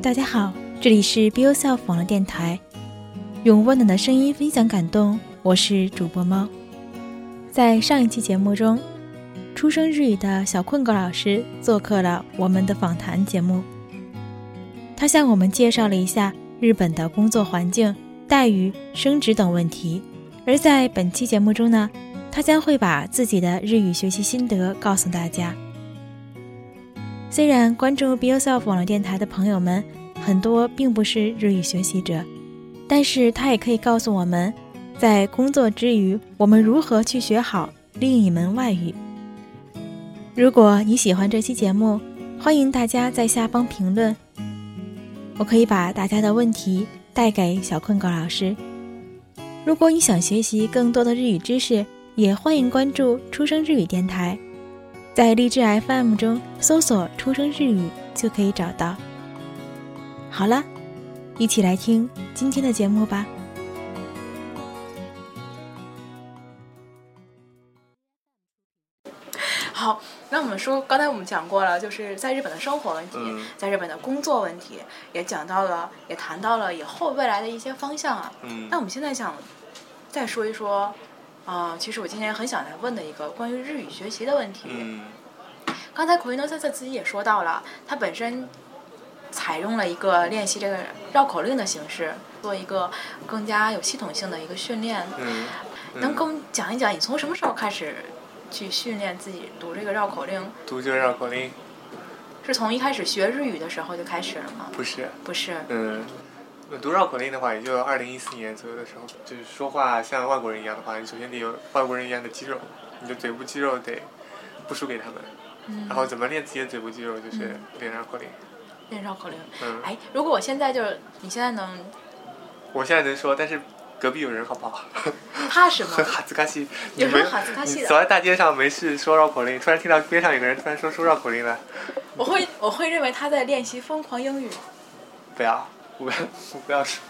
大家好，这里是 Be Yourself 网络电台，用温暖的声音分享感动。我是主播猫。在上一期节目中，出生日语的小困狗老师做客了我们的访谈节目，他向我们介绍了一下日本的工作环境、待遇、升职等问题。而在本期节目中呢，他将会把自己的日语学习心得告诉大家。虽然关注 Be Yourself 网络电台的朋友们很多并不是日语学习者，但是他也可以告诉我们，在工作之余，我们如何去学好另一门外语。如果你喜欢这期节目，欢迎大家在下方评论，我可以把大家的问题带给小困狗老师。如果你想学习更多的日语知识，也欢迎关注出生日语电台。在荔枝 FM 中搜索“出生日语”就可以找到。好了，一起来听今天的节目吧。好，那我们说，刚才我们讲过了，就是在日本的生活问题，嗯在日本的工作问题，也讲到了，也谈到了以后未来的一些方向啊。嗯那我们现在想再说一说，啊、其实我今天很想来问的一个关于日语学习的问题。嗯刚才口音诺先生自己也说到了，他本身采用了一个练习这个绕口令的形式，做一个更加有系统性的一个训练。嗯，能跟我们讲一讲，你从什么时候开始去训练自己读这个绕口令？读这个绕口令是从一开始学日语的时候就开始了吗？不是，不是，嗯，读绕口令的话，也就二零一四年左右的时候，就是说话像外国人一样的话，你首先得有外国人一样的肌肉，你的嘴部肌肉得不输给他们。嗯然后怎么练自己的嘴部肌肉，就是练绕口令。练绕口令。嗯，哎，如果我现在就是你现在能，我现在能说，但是隔壁有人好不好？怕什么？很 哈兹卡西，你有什么哈兹卡西的走在大街上没事说绕口令，突然听到边上有个人突然说出绕口令来，我会我会认为他在练习疯狂英语，不要，我不要，我 不要说。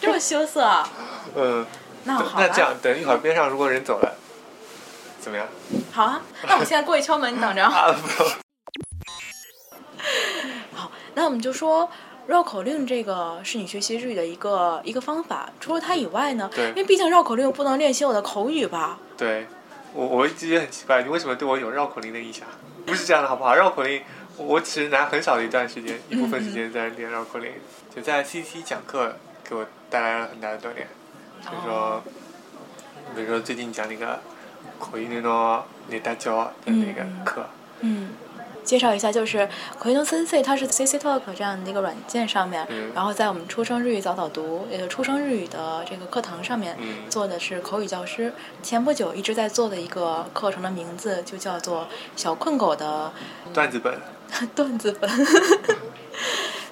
这么羞涩啊。嗯，那好吧，那这样，等一会儿边上如果人走了，怎么样？好啊。那我现在过去敲门，你等着。啊，不，好，那我们就说。绕口令这个是你学习日语的一个一个方法，除了它以外呢，对因为毕竟绕口令不能练习我的口语吧？对，我我一直也很奇怪，你为什么对我有绕口令的印象？不是这样的，好不好？绕口令，我只是拿很少的一段时间，一部分时间在练绕口令，就在 CT 讲课给我带来了很大的锻炼。比如说，比如说最近讲那个口音那种那大教的那个课，嗯，介绍一下，就是奎诺森 C，它是 CC Talk 这样的一个软件上面，嗯。然后在我们出生日语早早读，也就是出生日语的这个课堂上面、嗯。做的是口语教师。前不久一直在做的一个课程的名字就叫做小困狗的段子本，段子本，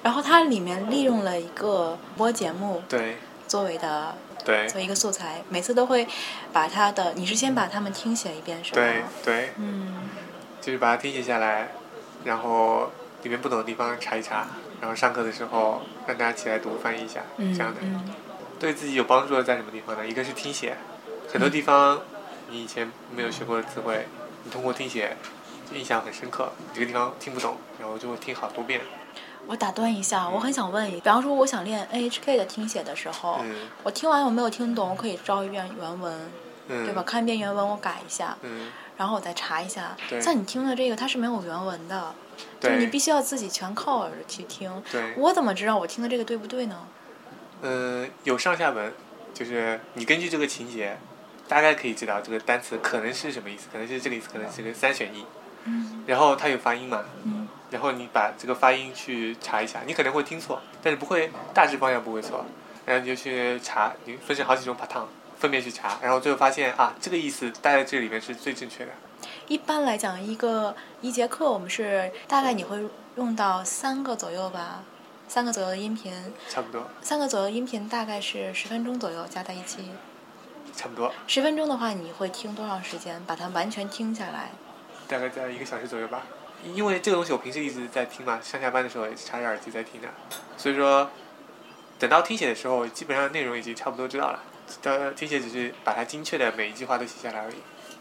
然后它里面利用了一个播节目对作为的对作为一个素材，每次都会把它的，你是先把它们听写一遍是吗？对对，嗯。就是把它听写下来，然后里面不懂的地方查一查，然后上课的时候让大家起来读翻译一下，嗯这样的。嗯对自己有帮助的在什么地方呢？一个是听写，很多地方你以前没有学过的词汇，你通过听写印象很深刻。这个地方听不懂，然后就会听好多遍。我打断一下，我很想问，比方说我想练 NHK 的听写的时候，嗯我听完我没有听懂，我可以照一遍原文，嗯，对吧？？看一遍原文，我改一下，嗯，然后我再查一下。对像你听的这个，它是没有原文的，就是，你必须要自己全靠耳朵去听。我怎么知道我听的这个对不对呢？嗯，有上下文，就是你根据这个情节，大概可以知道这个单词可能是什么意思，可能是这个意思，可能是个三选一。嗯然后它有发音嘛，嗯然后你把这个发音去查一下，你可能会听错，但是不会大致方向不会错，然后你就去查，你分成好几种 pattern，分别去查，然后最后发现啊，这个意思待在这里面是最正确的。一般来讲，一个一节课我们是大概你会用到三个左右吧，三个左右的音频，差不多，三个左右的音频大概是十分钟左右加在一起。差不多，十分钟的话，你会听多长时间把它完全听下来？大概在一个小时左右吧。因为这个东西我平时一直在听嘛，上下班的时候也是插着耳机在听的，所以说等到听写的时候，基本上内容已经差不多知道了。呃，听写只是把它精确的每一句话都写下来而已。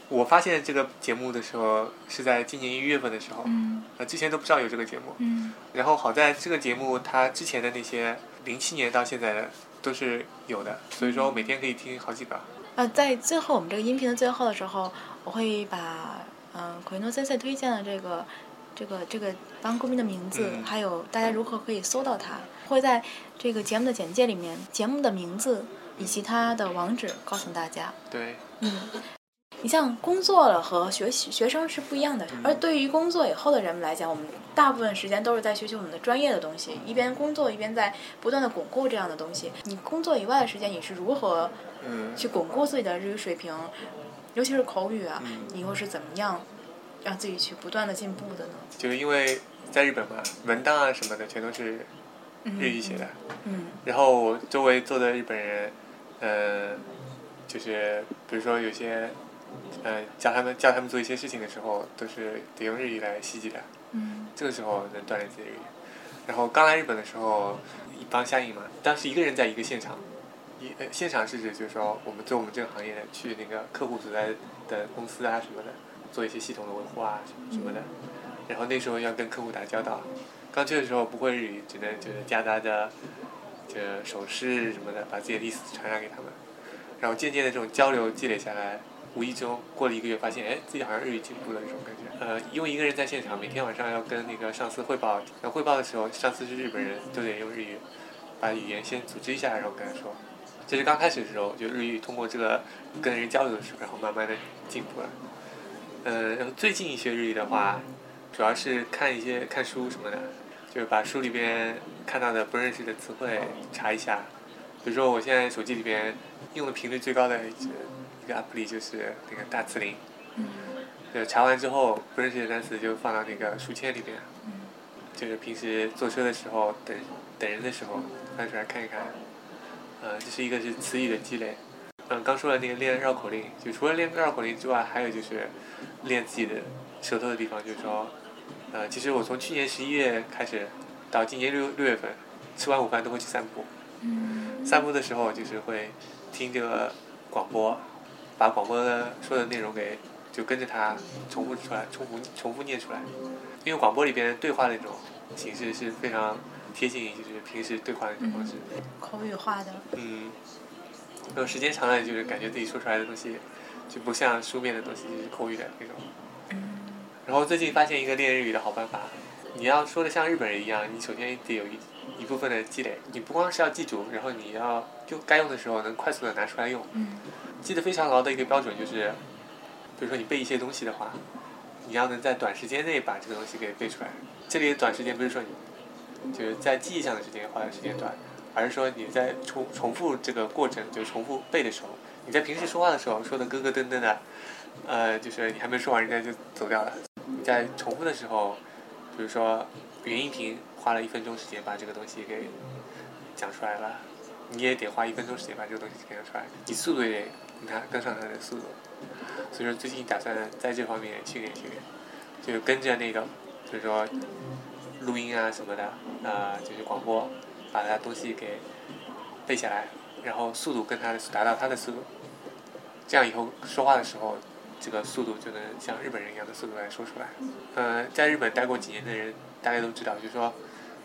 我发现这个节目的时候是在今年一月份的时候，嗯呃，之前都不知道有这个节目。嗯然后好在这个节目它之前的那些零七年到现在的都是有的，所以说我每天可以听好几个。呃，在最后我们这个音频的最后的时候，我会把嗯奎诺先生推荐的这个这个这个帮公民的名字，嗯。还有大家如何可以搜到它，会在这个节目的简介里面，节目的名字以及它的网址告诉大家。对，嗯，你像工作了和学习学生是不一样的，而对于工作以后的人们来讲，我们大部分时间都是在学习我们的专业的东西，一边工作一边在不断的巩固这样的东西。你工作以外的时间，你是如何嗯。去巩固自己的日语水平，尤其是口语啊，嗯，你又是怎么样让自己去不断的进步的呢？就是因为在日本嘛，文档啊什么的全都是嗯日语写的，嗯然后我周围坐的日本人，呃，就是比如说有些，呃，叫他们叫他们做一些事情的时候，都是得用日语来袭击的。嗯这个时候能锻炼自己日语。然后刚来日本的时候，一帮相应嘛，当时一个人在一个现场，一呃现场是指就是说我们做我们这个行业的，去那个客户所在的公司啊什么的，做一些系统的维护啊什么什么的。然后那时候要跟客户打交道，刚去的时候不会日语，只能就是夹杂着这手势什么的，把自己的意思传达给他们。然后渐渐的这种交流积累下来，无意中过了一个月，发现哎自己好像日语进步了这种感觉。呃，因为一个人在现场，每天晚上要跟那个上司汇报，要汇报的时候，上司是日本人，都得用日语把语言先组织一下，然后跟他说。这是刚开始的时候，就日语通过这个跟人交流的时候，然后慢慢的进步了。呃，然后最近学日语的话，主要是看一些看书什么的，就是把书里边看到的不认识的词汇查一下。比如说我现在手机里边用的频率最高的一个一个 app 里就是那个大词林，嗯就查完之后不认识的单词就放到那个书签里边，嗯就是平时坐车的时候等等人的时候翻出来看一看。呃，这是一个是词语的积累。嗯，刚说的那个练绕口令，就除了练绕口令之外，还有就是练自己的舌头的地方，就是说，呃，其实我从去年十一月开始到今年六六月份，吃完午饭都会去散步。嗯散步的时候就是会听这个广播，把广播的说的内容给就跟着它重复出来，重复重复念出来。因为广播里边对话那种形式是非常贴近，就是平时对话的那种方式。口语化的，嗯，然后时间长了，就是感觉自己说出来的东西就不像书面的东西，就是口语的那种。嗯然后最近发现一个练日语的好办法，你要说的像日本人一样，你首先得有一一部分的积累，你不光是要记住，然后你要就该用的时候能快速的拿出来用。嗯记得非常牢的一个标准就是，比如说你背一些东西的话，你要能在短时间内把这个东西给背出来。这里的短时间不是说你就是在记忆上的时间花的时间短，而是说你在重重复这个过程，就重复背的时候，你在平时说话的时候说的咯咯噔噔的，呃，就是你还没说完，人家就走掉了。你在重复的时候，比如说袁一平花了一分钟时间把这个东西给讲出来了，你也得花一分钟时间把这个东西给讲出来，你速度也得跟他跟上他的速度。所以说最近打算在这方面训练训练，就跟着那个，就是说录音啊什么的，呃，就是广播，把他东西给背下来，然后速度跟他的达到他的速度，这样以后说话的时候，这个速度就能像日本人一样的速度来说出来。呃，在日本待过几年的人大家都知道，就是说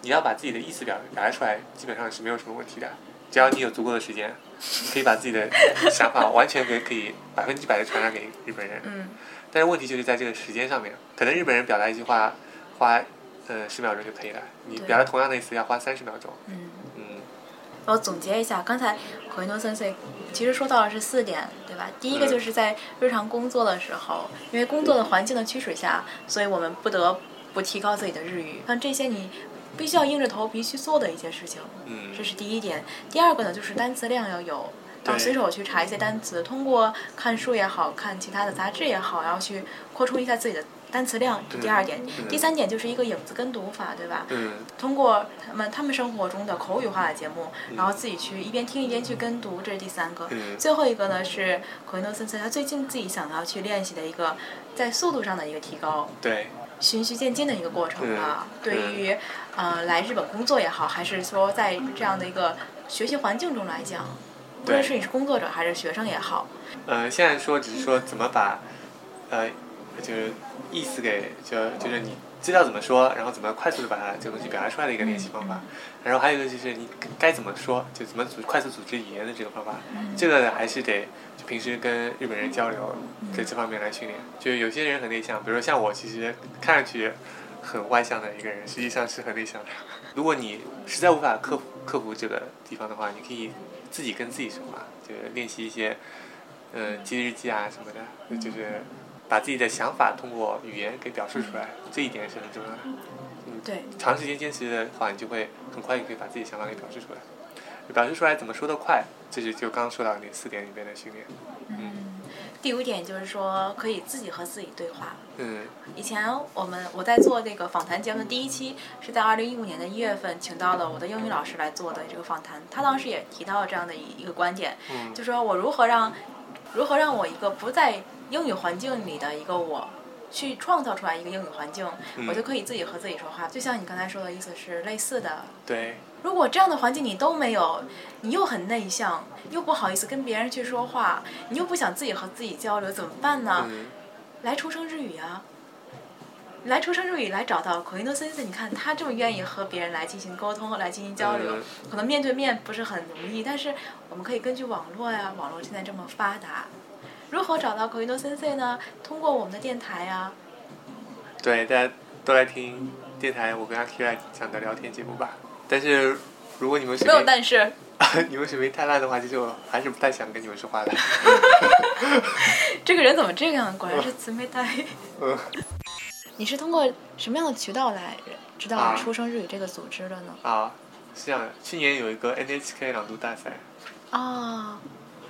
你要把自己的意思表表达出来，基本上是没有什么问题的。只要你有足够的时间，可以把自己的想法完全给可以百分之百的传达给日本人。嗯但是问题就是在这个时间上面，可能日本人表达一句话花呃十秒钟就可以了，你表达同样的意思要花三十秒钟。嗯。嗯我总结一下，刚才回诺先生其实说到的是四点，对吧？第一个嗯就是在日常工作的时候，因为工作的环境的驱使下，所以我们不得不提高自己的日语。像这些你必须要硬着头皮去做的一些事情，嗯这是第一点。第二个呢，就是单词量要有。然后随手去查一些单词，通过看书也好看其他的杂志也好，然后去扩充一下自己的单词量。这第二点，嗯第三点就是一个影子跟读法，对吧？嗯通过他们他们生活中的口语化的节目，嗯然后自己去一边听一边去跟读，这是第三个。嗯最后一个呢是奎诺森森他最近自己想要去练习的一个在速度上的一个提高，对，循序渐进的一个过程啊。嗯对于呃来日本工作也好，还是说在这样的一个学习环境中来讲，无论是你是工作者还是学生也好，呃，现在说只是说怎么把呃，就是意思给就就是你知道怎么说，然后怎么快速的把它这个东西表达出来的一个练习方法。然后还有一个就是你该怎么说，就怎么组快速组织语言的这个方法。这个还是得就平时跟日本人交流，在这方面来训练。就有些人很内向，比如说像我，其实看上去很外向的一个人，实际上是很内向的。如果你实在无法克服克服这个地方的话，你可以自己跟自己说话，就是练习一些，嗯，记日记啊什么的，就是把自己的想法通过语言给表示出来，这一点是很重要的。嗯，对，长时间坚持的话，你就会很快就可以把自己想法给表示出来。表示出来怎么说的快，这是就刚刚说到那四点里面的训练。嗯，第五点就是说可以自己和自己对话。嗯以前我们我在做这个访谈节目的第一期是在二零一五年的一月份，请到了我的英语老师来做的这个访谈。他当时也提到了这样的一一个观点，嗯就说我如何让如何让我一个不在英语环境里的一个我。去创造出来一个英语环境，嗯我就可以自己和自己说话。就像你刚才说的意思是类似的。对，如果这样的环境你都没有，你又很内向，又不好意思跟别人去说话，你又不想自己和自己交流，怎么办呢？嗯来出生日语啊！来出生入语来找到口音的先生，你看他这么愿意和别人来进行沟通，来进行交流，嗯可能面对面不是很容易，但是我们可以根据网络呀，网络现在这么发达，如何找到口音的先生呢？通过我们的电台呀，对，大家都来听电台我跟阿 Q 来讲的聊天节目吧。但是如果你们水没有但是，你们水平太烂的话，其实我还是不太想跟你们说话的。这个人怎么这样？果然是姊妹台。嗯，你是通过什么样的渠道来知道啊出生日语这个组织的呢？啊，是这样的，去年有一个 NHK 朗读大赛，啊，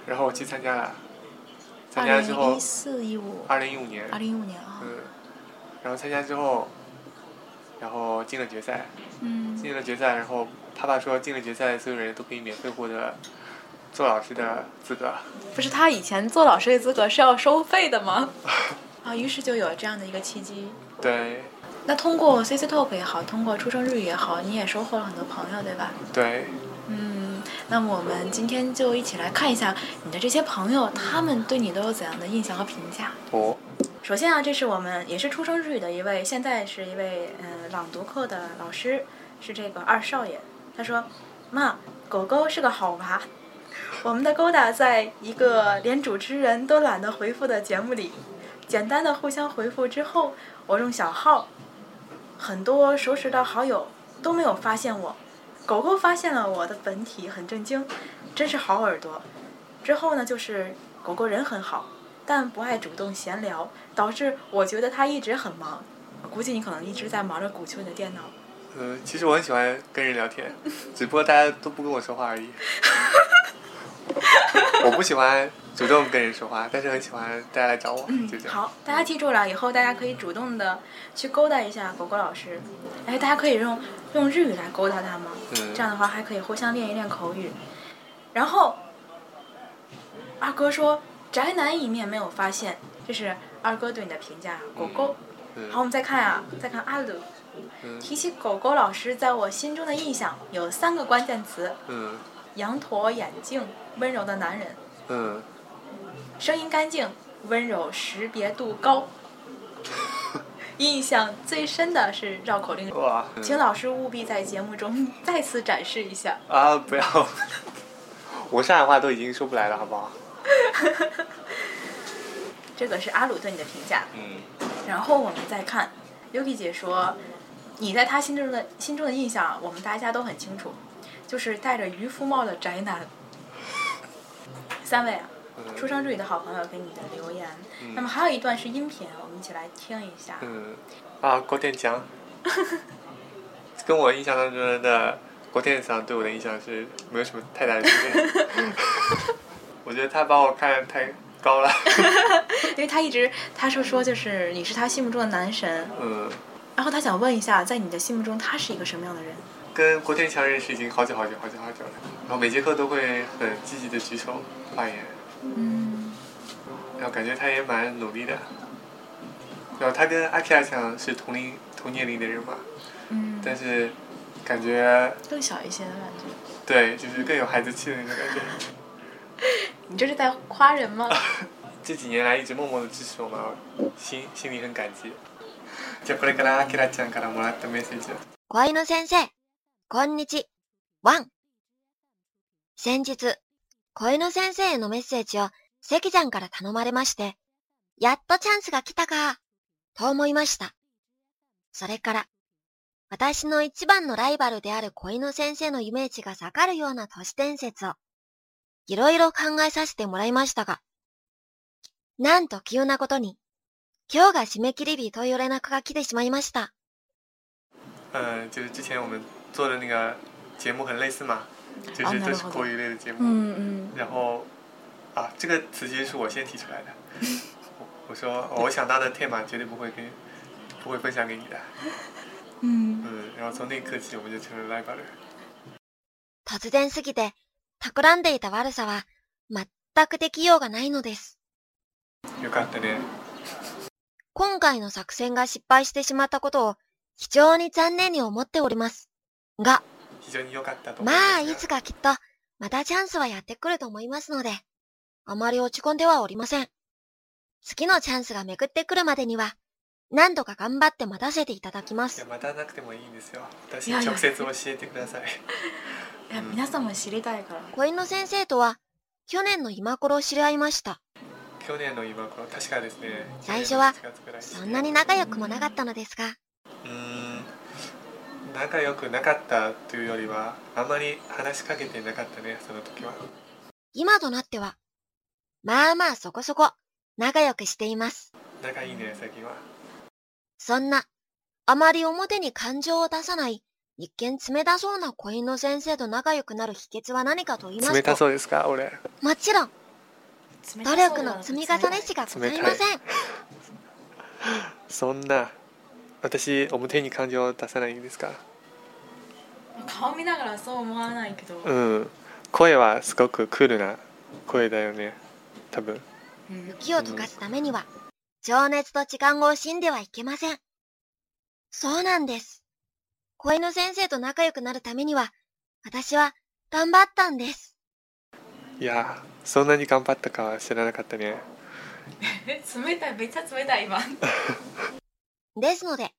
然后我去参加了，参二加之后零一，四一五，二零一五年，二零一五年啊，嗯，然后参加之后，然后进了决赛，嗯进了决赛，然后他爸说进了决赛，所有人都可以免费获得做老师的资格。不是他以前做老师的资格是要收费的吗？啊，于是就有了这样的一个契机。对那通过 CC Talk 也好，通过出生日语也好，你也收获了很多朋友，对吧？对，嗯，那么我们今天就一起来看一下你的这些朋友，他们对你都有怎样的印象和评价。哦首先啊，这是我们也是出生日语的一位，现在是一位嗯、呃朗读课的老师，是这个二少爷。他说：“妈，狗狗是个好娃。我们的勾搭在一个连主持人都懒得回复的节目里，简单的互相回复之后，我用小号，很多熟识的好友都没有发现我，狗狗发现了我的本体，很震惊，真是好耳朵。之后呢，就是狗狗人很好，但不爱主动闲聊，导致我觉得它一直很忙。我估计你可能一直在忙着鼓秋你的电脑。嗯，其实我很喜欢跟人聊天，只不过大家都不跟我说话而已。我不喜欢主动跟人说话，但是很喜欢大家来找我，就这样。好，大家记住了，以后大家可以主动的去勾搭一下狗狗老师。哎，大家可以用用日语来勾搭他吗？嗯这样的话还可以互相练一练口语。然后，二哥说宅男一面没有发现，这是二哥对你的评价。狗狗。嗯好，我们再看啊，再看阿鲁。嗯提起狗狗老师在我心中的印象有三个关键词：嗯羊驼眼镜、温柔的男人、嗯，声音干净、温柔识别度高。印象最深的是绕口令，哇，嗯请老师务必在节目中 再次展示一下。啊，不要，我上海话都已经说不来了，好不好？这个是阿鲁对你的评价。嗯然后我们再看，Yuki 姐说，你在他心中的心中的印象，我们大家都很清楚，就是戴着渔夫帽的宅男。三位啊，嗯出生之语的好朋友给你的留言。嗯那么还有一段是音频，我们一起来听一下。嗯，啊，郭天强，跟我印象当中的郭天强对我的印象是没有什么太大的区别。我觉得他把我看得太高了。因为他一直他说说就是你是他心目中的男神，嗯，然后他想问一下，在你的心目中他是一个什么样的人？跟郭天强认识已经好久好久好久好久了，然后每节课都会很积极的举手发言，嗯，然后感觉他也蛮努力的。然后他跟阿 K 强是同龄同年龄的人嘛，嗯，但是感觉更小一些的感觉。对，就是更有孩子气的那种感觉。你这是在夸人吗？ 这几年来一直默默的支持我们，心心里很感激。じゃあこれからあきらちゃんからもらったメッセージ。小犬先生、こんにちワン。 先日、小犬先生へのメッセージを関ちゃんから頼まれまして、やっとチャンスが来たか、と思いました。それから、私の一番のライバルである小犬先生のイメージが下がるような都市伝説を、いろいろ考えさせてもらいましたが、なんと急なことに、今日が締め切り日という連絡が来てしまいました。嗯，就是之前我们做的那个节目很类似嘛，就啊是なるほど都是口语类的节目。嗯嗯然后啊，这个词其实是我先提出来的。我我说我想到的 tema 绝对不会跟不会分享给你的。嗯嗯，然后从那一刻起我们就成了 rival。突然すぎて、企んでいた悪さは、全くできようがないのです。よかったね。今回の作戦が失敗してしまったことを、非常に残念に思っております。が、非常に良かったと思いますまあ、いつかきっと、またチャンスはやってくると思いますので、あまり落ち込んではおりません。次のチャンスが巡ってくるまでには、何度か頑張って待たせていただきますいや。待たなくてもいいんですよ。私直接教えてください。いや皆さんも知りたいから小犬先生とは、去年の今頃知り合いました。去年の今頃確かですね。最初は去年の7月ぐらいですねそんなに仲良くもなかったのですが、仲良くなかったというよりはあまり話しかけてなかったねその時は。今となっては、まあまあそこそこ仲良くしています。仲いいね最近は。そんな、あまり表に感情を出さない、一見冷たそうな子犬先生と仲良くなる秘訣は何かと言いますと、冷たそうですか俺。もちろん。努力の積み重ねしかございません。そんな私表に感情を出さないんですか？顔見ながらそう思わないけど、うん。声はすごくクールな声だよね。多分。うん。雪を溶かすためには、情熱と時間を惜しんではいけません。そうなんです。子犬先生と仲良くなるためには、私は頑張ったんです。いやそんなに頑張ったかは知らなかったね。え 冷たいめっちゃ冷たい今。ですので、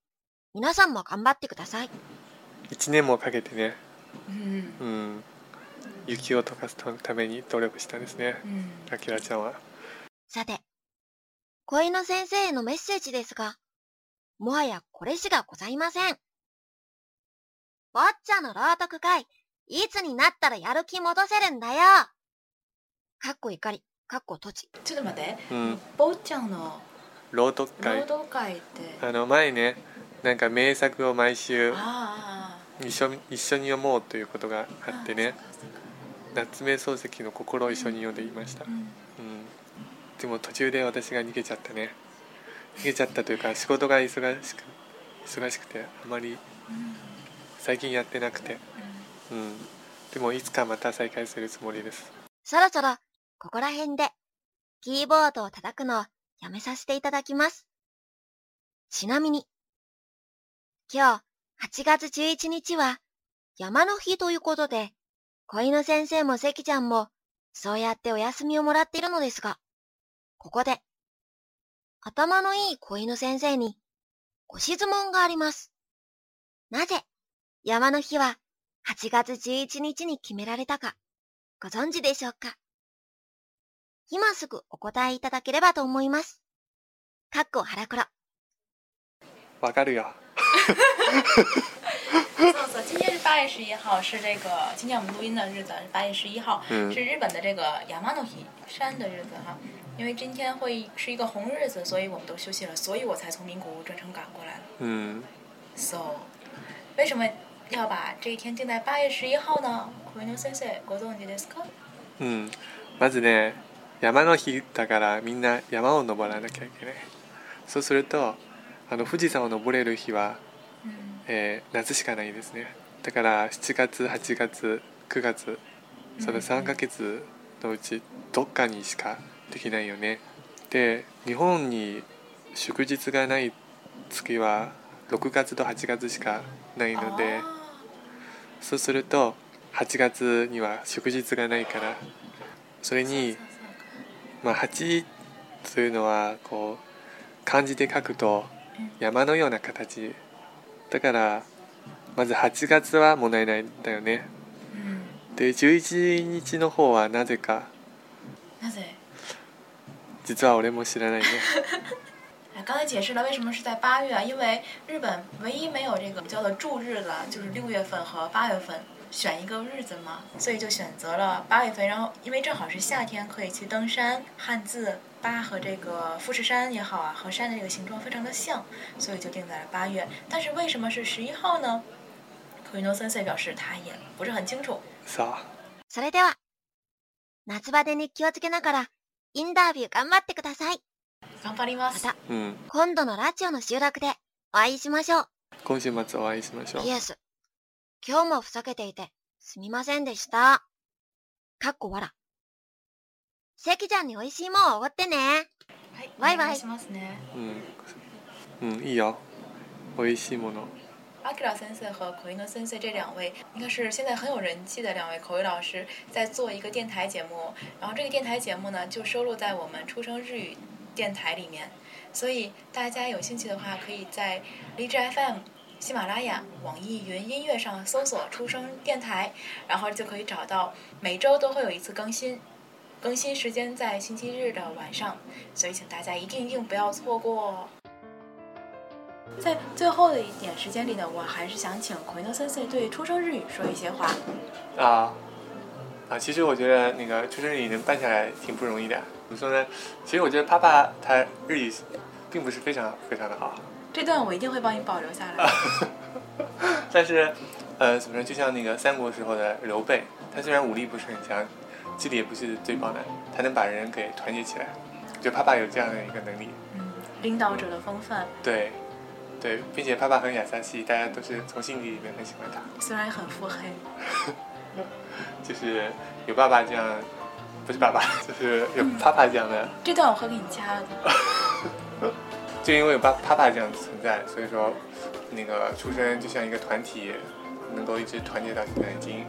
皆さんも頑張ってください。1年もかけてね。うん。うん。雪を溶かすために努力したんですね。うん。あきらちゃんは。さて、子犬先生へのメッセージですが、もはやこれしかございません。坊ちゃんの朗読会、いつになったらやる気戻せるんだよ。かっこ怒り、かっこ閉じ。ちょっと待って。うん。坊ちゃんの朗読会。労働会って。あの前ねなんか名作を毎週あ一緒に一緒に読もうということがああってね夏目漱石の心を一緒に読んでいました、うんうん、でも途中で私が逃げちゃったね。逃げちゃったというか仕事が忙しく忙しくてあまりうん。最近やってなくて、うん、でもいつかまた再開するつもりです。そろそろ、ここら辺で、キーボードを叩くのをやめさせていただきます。ちなみに、今日、8月11日は、山の日ということで、子犬先生も関ちゃんも、そうやってお休みをもらっているのですが、ここで、頭のいい子犬先生に、ご質問があります。なぜ、山の日は8月11日に決められたか、ご存知でしょうか？今すぐお答えいただければと思います。かっこ腹黒。わかるよそうそう，今天是八月十一号，是这个今天我们录音的日子是八月十一号，嗯是日本的这个亚麻诺希山的日子哈。因为今天会是一个红日子，所以我们都休息了，所以我才从名古屋专程赶过来了。うん、 So，为什么要把这一天定在八月十一号呢？小犬先生ご存知ですか？うん、まずね山の日だからみんな山を登らなきゃいけないそうすると あの富士山を登れる日は、嗯えー夏しかないですね。だから7月8月9月その3ヶ月のうちどっかにしかできないよね。で日本に祝日がない月は6月と8月しかないのであそうすると8月には祝日がないからそれーにまあ8そういうのはこう漢字で書くと山のような形。だからまず8月は問題ないんだよね。嗯，で11日の方はなぜか。那对。実は俺も知らないね。哎，刚才解释了为什么是在八月啊，因为日本唯一没有这个叫做祝日了，就是六月份和八月份选一个日子嘛，所以就选择了八月份。然后因为正好是夏天，可以去登山，汉字八和这个富士山也好啊，和山的这个形状非常的像，所以就定在了八月。但是为什么是十一号呢？可伊诺森森表示他也不是很清楚。さあそれでは、夏バテに気をつけながら、インタビュー頑張ってください。頑張りま。ますた、うん今度のラジオの収録でお会いしましょう。今週末お会いしましょう PS。 今日もふざけていて、すみませんでした。かっこわら。関ちゃんに美味しいもんおごってね。はい、バイバイしますね。うん、うん、いいよ美味しいもの阿克拉森森和奎诺森森这两位应该是现在很有人气的两位口语老师，在做一个电台节目。然后这个电台节目呢，就收录在我们出生日语电台里面。所以大家有兴趣的话，可以在荔枝 FM、喜马拉雅、网易云音乐上搜索“出生电台”，然后就可以找到每周都会有一次更新，更新时间在星期日的晚上。所以请大家一定一定不要错过。在最后的一点时间里呢，我还是想请奎诺森森对出生日语说一些话。啊啊！其实我觉得那个出生日语能办下来挺不容易的。怎么说呢？其实我觉得帕帕他日语并不是非常非常的好，这段我一定会帮你保留下来。但是呃，怎么说？就像那个三国时候的刘备，他虽然武力不是很强，智力也不是最棒的，他能把人给团结起来。我觉得帕帕有这样的一个能力。嗯，领导者的风范，对，对，并且帕爸很雅萨西，大家都是从心底里面很喜欢他。虽然很腹黑。就是有爸爸这样，不是爸爸，就是有帕爸这样的，这段我会给你加的。就因为有爸帕帕这样的存在，所以说那个出生就像一个团体，能够一直团结到现在，已经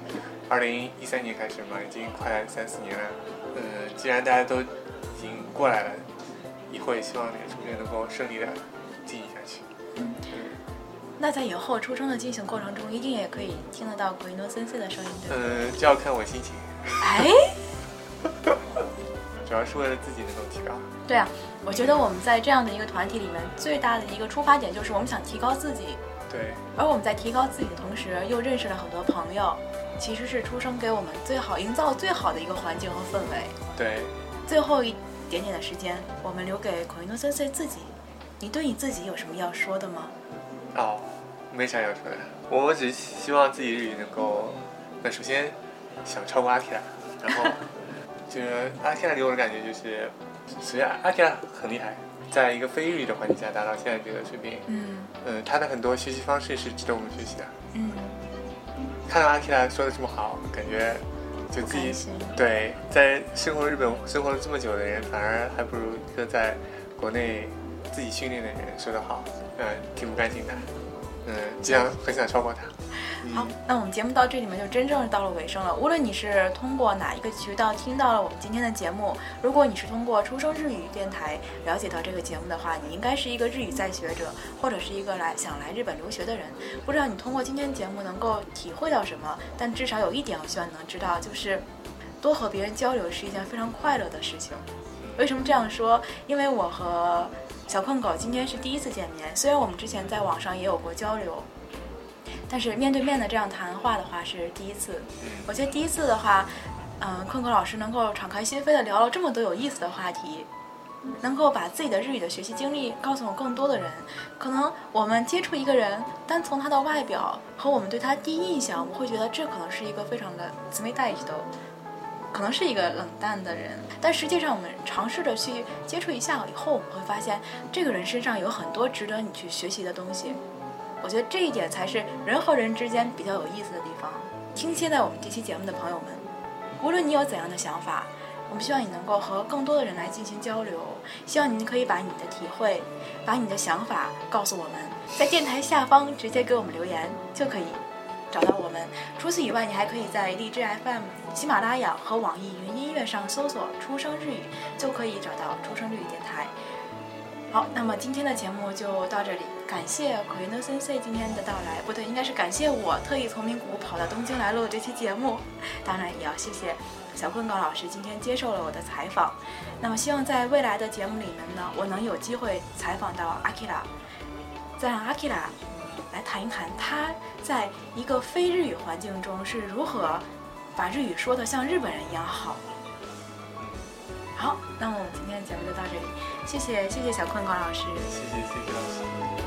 二零一三年开始嘛，已经快三四年了。嗯，既然大家都已经过来了，以后也希望那个出生能够顺利的进行下去。嗯那在以后出生的进行过程中，一定也可以听得到鬼诺森森的声音，对吧？嗯，就要看我心情，哎，主要是为了自己能够提高。对啊，我觉得我们在这样的一个团体里面，最大的一个出发点就是我们想提高自己，对，而我们在提高自己的同时，又认识了很多朋友，其实是出生给我们最好营造最好的一个环境和氛围。对，最后一点点的时间，我们留给奎诺森森自己。你对你自己有什么要说的吗？哦，没啥要说的，我只希望自己日语能够，那首先想超过阿拉，然后就是阿 K 拉给我的感觉就是，首先阿 K 拉很厉害，在一个非日语的环境下达到现在这个水平，嗯呃，他的很多学习方式是值得我们学习的。嗯，看到阿 K 拉说的这么好，感觉就自己。对在生活日本生活了这么久的人，反而还不如一个在国内自己训练的人说的好，嗯，挺不甘心的，嗯，这样很想超过他。好，那我们节目到这里面就真正到了尾声了。无论你是通过哪一个渠道听到了我们今天的节目，如果你是通过出生日语电台了解到这个节目的话，你应该是一个日语在学者，或者是一个来想来日本留学的人。不知道你通过今天节目能够体会到什么，但至少有一点，我希望你能知道，就是多和别人交流是一件非常快乐的事情。为什么这样说？因为我和小困狗今天是第一次见面，虽然我们之前在网上也有过交流，但是面对面的这样谈话的话是第一次。我觉得第一次的话，嗯，困狗老师能够敞开心扉的聊了这么多有意思的话题，能够把自己的日语的学习经历告诉我更多的人。可能我们接触一个人，单从他的外表和我们对他第一印象，我们会觉得这可能是一个非常的姊妹带一的。可能是一个冷淡的人，但实际上我们尝试着去接触一下以后，我们会发现这个人身上有很多值得你去学习的东西。我觉得这一点才是人和人之间比较有意思的地方。听现在我们这期节目的朋友们，无论你有怎样的想法，我们希望你能够和更多的人来进行交流。希望您可以把你的体会、把你的想法告诉我们，在电台下方直接给我们留言就可以。找到我们。除此以外，你还可以在荔枝 FM、喜马拉雅和网易云音乐上搜索“出生日语”，就可以找到出生日语电台。好，那么今天的节目就到这里，感谢奎诺森 C 今天的到来，不对，应该是感谢我特意从名古屋跑到东京来录这期节目，当然也要谢谢小棍高老师今天接受了我的采访。那么希望在未来的节目里面呢，我能有机会采访到阿基拉，再让阿基拉来谈一谈他在一个非日语环境中是如何把日语说的像日本人一样好。好，那我们今天的节目就到这里，谢谢谢谢小坤高老师。谢谢谢谢老师。